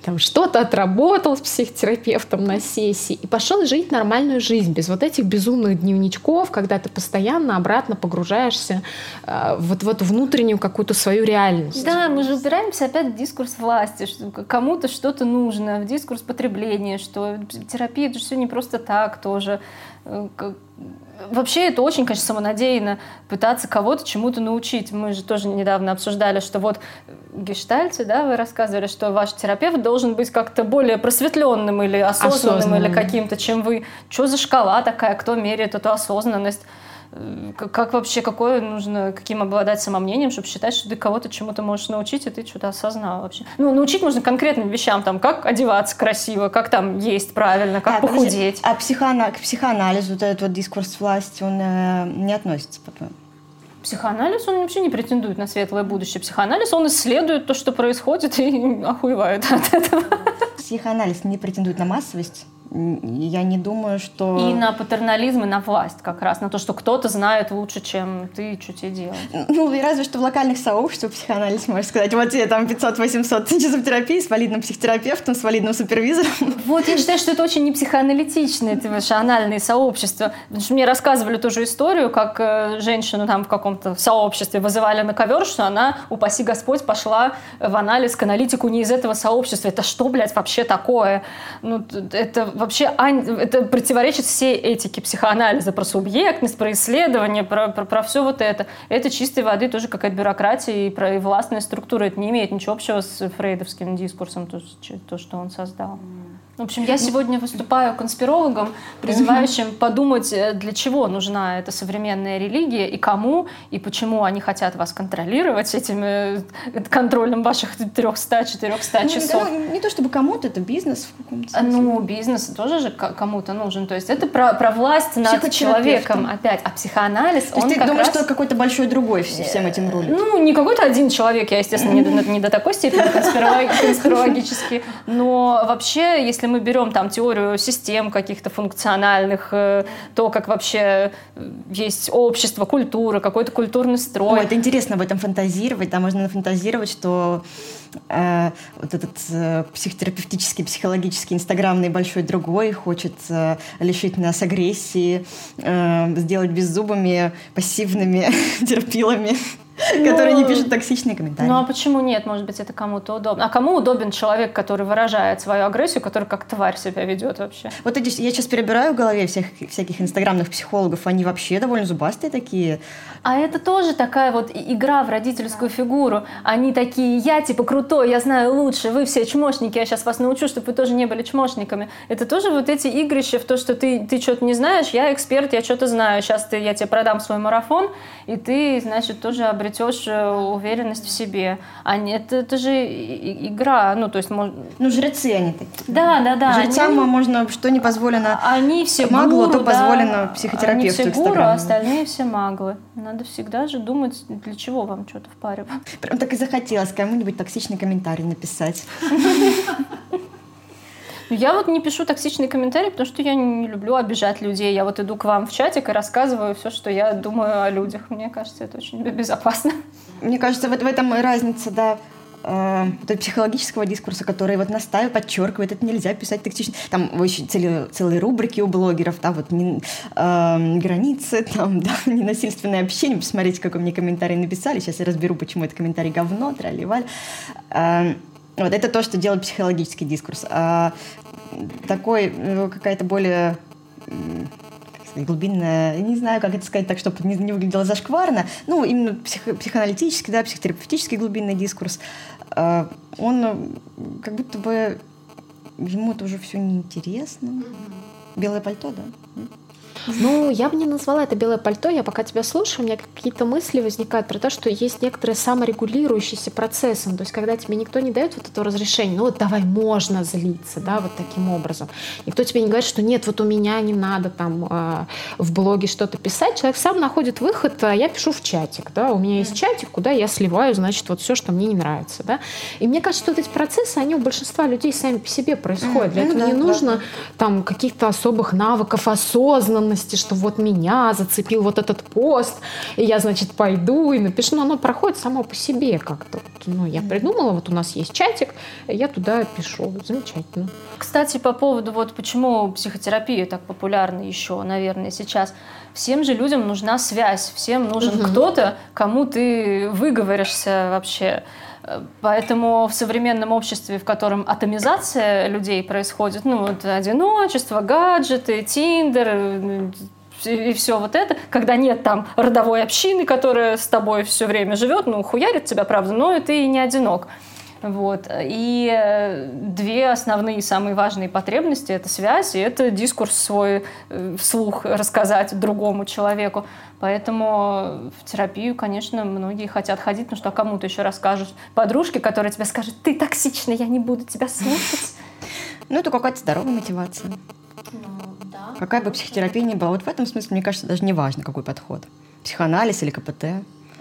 там что-то отработал с психотерапевтом на сессии и пошел жить нормальную жизнь без вот этих безумных дневничков, когда ты постоянно обратно погружаешься э, вот в эту внутреннюю какую-то свою реальность. Да, мы же упираемся опять в дискурс власти, что кому-то что-то нужно, в дискурс потребления, что терапия это все не просто так тоже вообще это очень, конечно, самонадеянно пытаться кого-то чему-то научить. Мы же тоже недавно обсуждали, что вот в гештальте, да, вы рассказывали, что ваш терапевт должен быть как-то более просветленным или осознанным, осознанным. или каким-то, чем вы. Что за шкала такая, кто меряет эту осознанность? Как вообще, какое нужно, каким обладать самомнением, чтобы считать, что ты кого-то чему-то можешь научить, и ты что-то осознал вообще. Ну, научить можно конкретным вещам, там, как одеваться красиво, как там есть правильно, как а, похудеть. А психоана... к психоанализу вот этот вот дискурс власти, он э, не относится, по-твоему? Психоанализ, он вообще не претендует на светлое будущее. Психоанализ, он исследует то, что происходит, и охуевает от этого. Психоанализ не претендует на массовость, я не думаю, что... И на патернализм, и на власть как раз, на то, что кто-то знает лучше, чем ты, что тебе делать. Ну, и разве что в локальных сообществах психоанализ, можешь сказать, вот тебе там 500-800 часов терапии с валидным психотерапевтом, с валидным супервизором. Вот, я считаю, что это очень не психоаналитичные эти ваши анальные сообщества. Потому что мне рассказывали тоже историю, как э, женщину там в каком-то сообществе вызывали на ковер, что она, упаси Господь, пошла в анализ к аналитику не из этого сообщества. Это что, блядь, вообще такое? Ну, это вообще это противоречит всей этике психоанализа про субъектность, про исследование, про, про, про все вот это. Это чистой воды тоже какая-то бюрократия и, про, и властная структура. Это не имеет ничего общего с фрейдовским дискурсом, то, то что он создал. В общем, я сегодня выступаю конспирологом, призывающим подумать, э, для чего нужна эта современная религия и кому, и почему они хотят вас контролировать этим э, контролем ваших 300-400 Ну, часов. ну, не то чтобы кому-то, это бизнес в каком-то А, смысле. Ну, бизнес тоже же ко- кому-то нужен. То есть это про, про власть над человеком опять. А психоанализ, То он ты как думаешь, раз... что какой-то большой другой вс- всем этим рулит? Ну, не какой-то один человек, я, естественно, не, до- не до такой степени конспиролог- конспирологически, но вообще, если мы берем там теорию систем каких-то функциональных, э, то, как вообще э, есть общество, культура, какой-то культурный Ой, строй. это интересно об этом фантазировать. Там можно нафантазировать, что э, вот этот э, психотерапевтический, психологический, инстаграмный большой другой хочет э, лишить нас агрессии, э, сделать беззубыми, пассивными терпилами, которые не пишут токсичные комментарии. Ну а почему нет? Может быть, это кому-то удобно. А кому удобен человек, который выражает свою агрессию, который как тварь себя ведет вообще? Вот я сейчас перебираю в голове всех, всяких инстаграмных психологов, они вообще довольно зубастые такие. А это тоже такая вот игра в родительскую фигуру. Они такие, я типа крутой, я знаю лучше, вы все чмошники, я сейчас вас научу, чтобы вы тоже не были чмошниками. Это тоже вот эти игрища в то, что ты, ты что-то не знаешь, я эксперт, я что-то знаю. Сейчас ты, я тебе продам свой марафон, и ты, значит, тоже обретешь э, уверенность в себе. А нет, это же игра, ну то есть... мож- Ну, жрецы они такие. Да, да, да. Жрецам они- можно, что не позволено. Они все маглу, гуру, то да. позволено психотерапевту Они все гуру, а остальные все маглы. Надо всегда же думать, для чего вам что-то впаривать. Прям так и захотелось кому-нибудь токсичный комментарий написать. Ну, Я вот не пишу токсичные комментарии, потому что я не люблю обижать людей. Я вот иду к вам в чатик и рассказываю все, что я думаю о людях. Мне кажется, это очень бе- безопасно. Мне кажется, вот в этом и разница, да, э, психологического дискурса, который вот настаивает, подчеркивает, это нельзя писать токсично. Там очень целые, целые рубрики у блогеров, да, вот не- э, границы, там, да, ненасильственное общение. Посмотрите, какой мне комментарий написали. Сейчас я разберу, почему это комментарий говно, тролливаль. Э, вот это то, что делает психологический дискурс. А такой, э, какая-то более сказать, глубинная, не знаю, как это сказать так, чтобы не, не выглядело зашкварно, ну, именно психо- психоаналитический, да, психотерапевтический глубинный дискурс, э, он как будто бы ему это уже все неинтересно. Белое пальто, да? Ну, я бы не назвала это белое пальто. Я пока тебя слушаю, у меня какие-то мысли возникают про то, что есть некоторые саморегулирующиеся процессы. Ну, То есть, когда тебе никто не дает вот это разрешение, ну вот давай, можно злиться, да, вот таким образом. Никто тебе не говорит, что нет, вот у меня не надо там э, в блоге что-то писать. Человек сам находит выход, а я пишу в чатик, да, у меня есть чатик, куда я сливаю, значит, вот все, что мне не нравится, да. И мне кажется, что вот эти процессы, они у большинства людей сами по себе происходят. Для этого да, не да. нужно там каких-то особых навыков осознанности, что вот меня зацепил вот этот пост, и я, значит, пойду и напишу. Но оно проходит само по себе как-то. Ну, я придумала, вот у нас есть чатик, и я туда пишу. Замечательно. Кстати, по поводу вот почему психотерапия так популярна еще, наверное, сейчас. Всем же людям нужна связь, всем нужен Мгм. кто-то, кому ты выговоришься вообще. Поэтому в современном обществе, в котором атомизация людей происходит, ну вот одиночество, гаджеты, тиндер, и все вот это, когда нет там родовой общины, которая с тобой все время живет, ну, хуярит тебя, правда, но ты и не одинок. Вот. И э, две основные самые важные потребности — это связь, и это дискурс свой э, вслух рассказать другому человеку. Поэтому в терапию, конечно, многие хотят ходить, потому что а кому ты еще расскажешь? Подружке, которая тебе скажет, ты токсичный, я не буду тебя слушать. Ну, это какая-то здоровая мотивация. Какая бы психотерапия ни была. Вот в этом смысле, мне кажется, даже не важно, какой подход. Психоанализ или КПТ.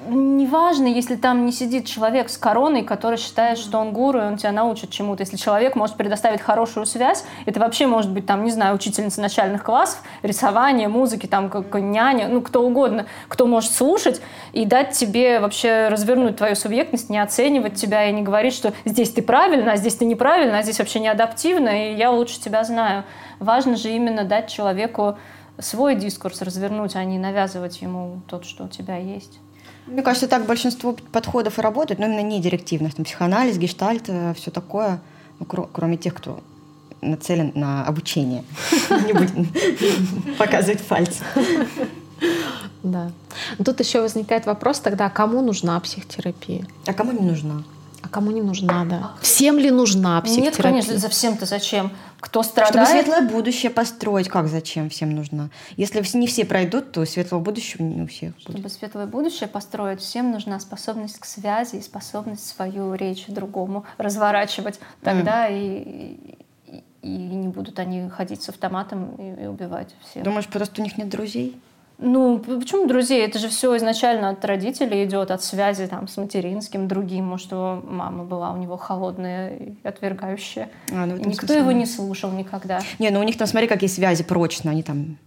Неважно, если там не сидит человек с короной, который считает, что он гуру, и он тебя научит чему-то. Если человек может предоставить хорошую связь, это вообще может быть, там, не знаю, учительница начальных классов, рисование, музыки, там, как няня, ну, кто угодно, кто может слушать и дать тебе вообще развернуть твою субъектность, не оценивать тебя и не говорить, что здесь ты правильно, а здесь ты неправильно, а здесь вообще не адаптивно, и я лучше тебя знаю. Важно же именно дать человеку свой дискурс развернуть, а не навязывать ему тот, что у тебя есть. Мне кажется, так большинство подходов и работают, но именно не директивных. Там психоанализ, гештальт, все такое, ну, кро- кроме тех, кто нацелен на обучение. Не будем показывать пальцем. Да. Тут еще возникает вопрос тогда, а кому нужна психотерапия? А кому не нужна? Кому не нужна, да? Всем ли нужна психотерапия? Нет, конечно, за всем-то зачем? Кто Чтобы страдает? светлое будущее построить, как зачем всем нужно? Если не все пройдут, то светлого будущего не у всех будет. Чтобы светлое будущее построить, всем нужна способность к связи и способность свою речь другому разворачивать. Тогда и, и, и не будут они ходить с автоматом и, и убивать всех. Думаешь, просто у них нет друзей? Ну, почему друзей? Это же все изначально от родителей идет, от связи там с материнским, другим. Может, его мама была у него холодная и отвергающая. А, ну, И Никто смысле, его не слушал никогда. Не, ну у них там, смотри, какие связи прочно. Они там,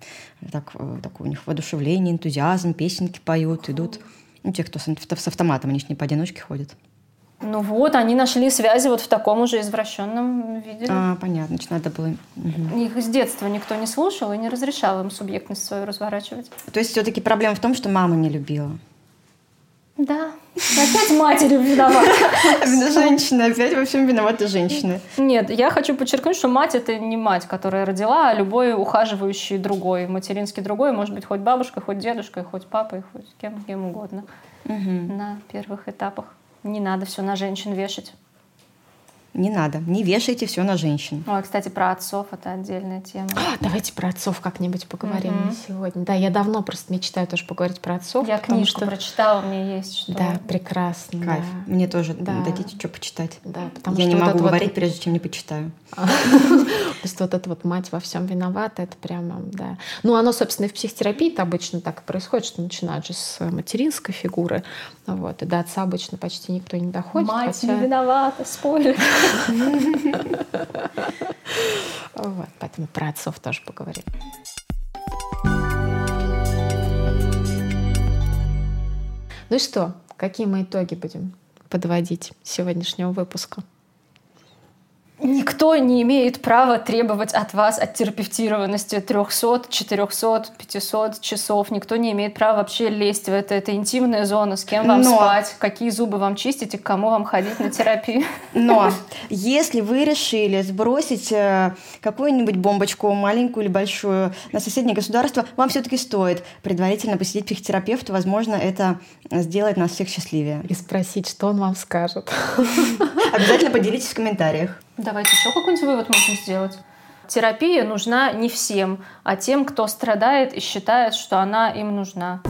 так, э, такое у них воодушевление, энтузиазм, песенки поют, идут. Ну, те, кто с, с автоматом, они же не поодиночке ходят. Ну вот, они нашли связи вот в таком уже извращенном виде. А, понятно, значит, надо было... мгм. Их с детства никто не слушал и не разрешал им субъектность свою разворачивать. То есть все-таки проблема в том, что мама не любила. Да. Опять матери виноваты. Именно женщины, опять во всем виноваты женщины. Нет, я хочу подчеркнуть, что мать это не мать, которая родила, а любой ухаживающий другой, материнский другой, может быть, хоть бабушка, хоть дедушка, хоть папа, хоть кем, кем угодно Мгм. на первых этапах. Не надо все на женщин вешать. Не надо, не вешайте все на женщин. Ой, кстати, про отцов это отдельная тема. А, Давайте про отцов как-нибудь поговорим Мгм. сегодня. Да, я давно просто мечтаю тоже поговорить про отцов. Я книжку что... прочитала, у меня есть что. Да, прекрасно. Кайф. да. Мне тоже Да. дадите что почитать. Да, потому Я что не вот могу это вот- говорить, прежде чем не почитаю. То есть вот эта вот мать во всем виновата, это прямо, да. Ну, оно, собственно, и в психотерапии обычно так и происходит, что начинают же с материнской фигуры, вот, и до отца обычно почти никто не доходит. Мать не виновата, спойлер. Вот, поэтому про отцов тоже поговорим. Ну и что, какие мы итоги будем подводить сегодняшнего выпуска? Никто не имеет права требовать от вас оттерапевтированности 300, 400, 500 часов. Никто не имеет права вообще лезть в это. Это интимная зона. С кем вам Но- спать, какие зубы вам чистить и к кому вам ходить на терапию. Но если вы решили сбросить э, какую-нибудь бомбочку, маленькую или большую, на соседнее государство, вам все-таки стоит предварительно посетить психотерапевта. Возможно, это сделает нас всех счастливее. И спросить, что он вам скажет. Обязательно поделитесь в комментариях. Давайте еще какой-нибудь вывод можем сделать. Терапия нужна не всем, а тем, кто страдает и считает, что она им нужна.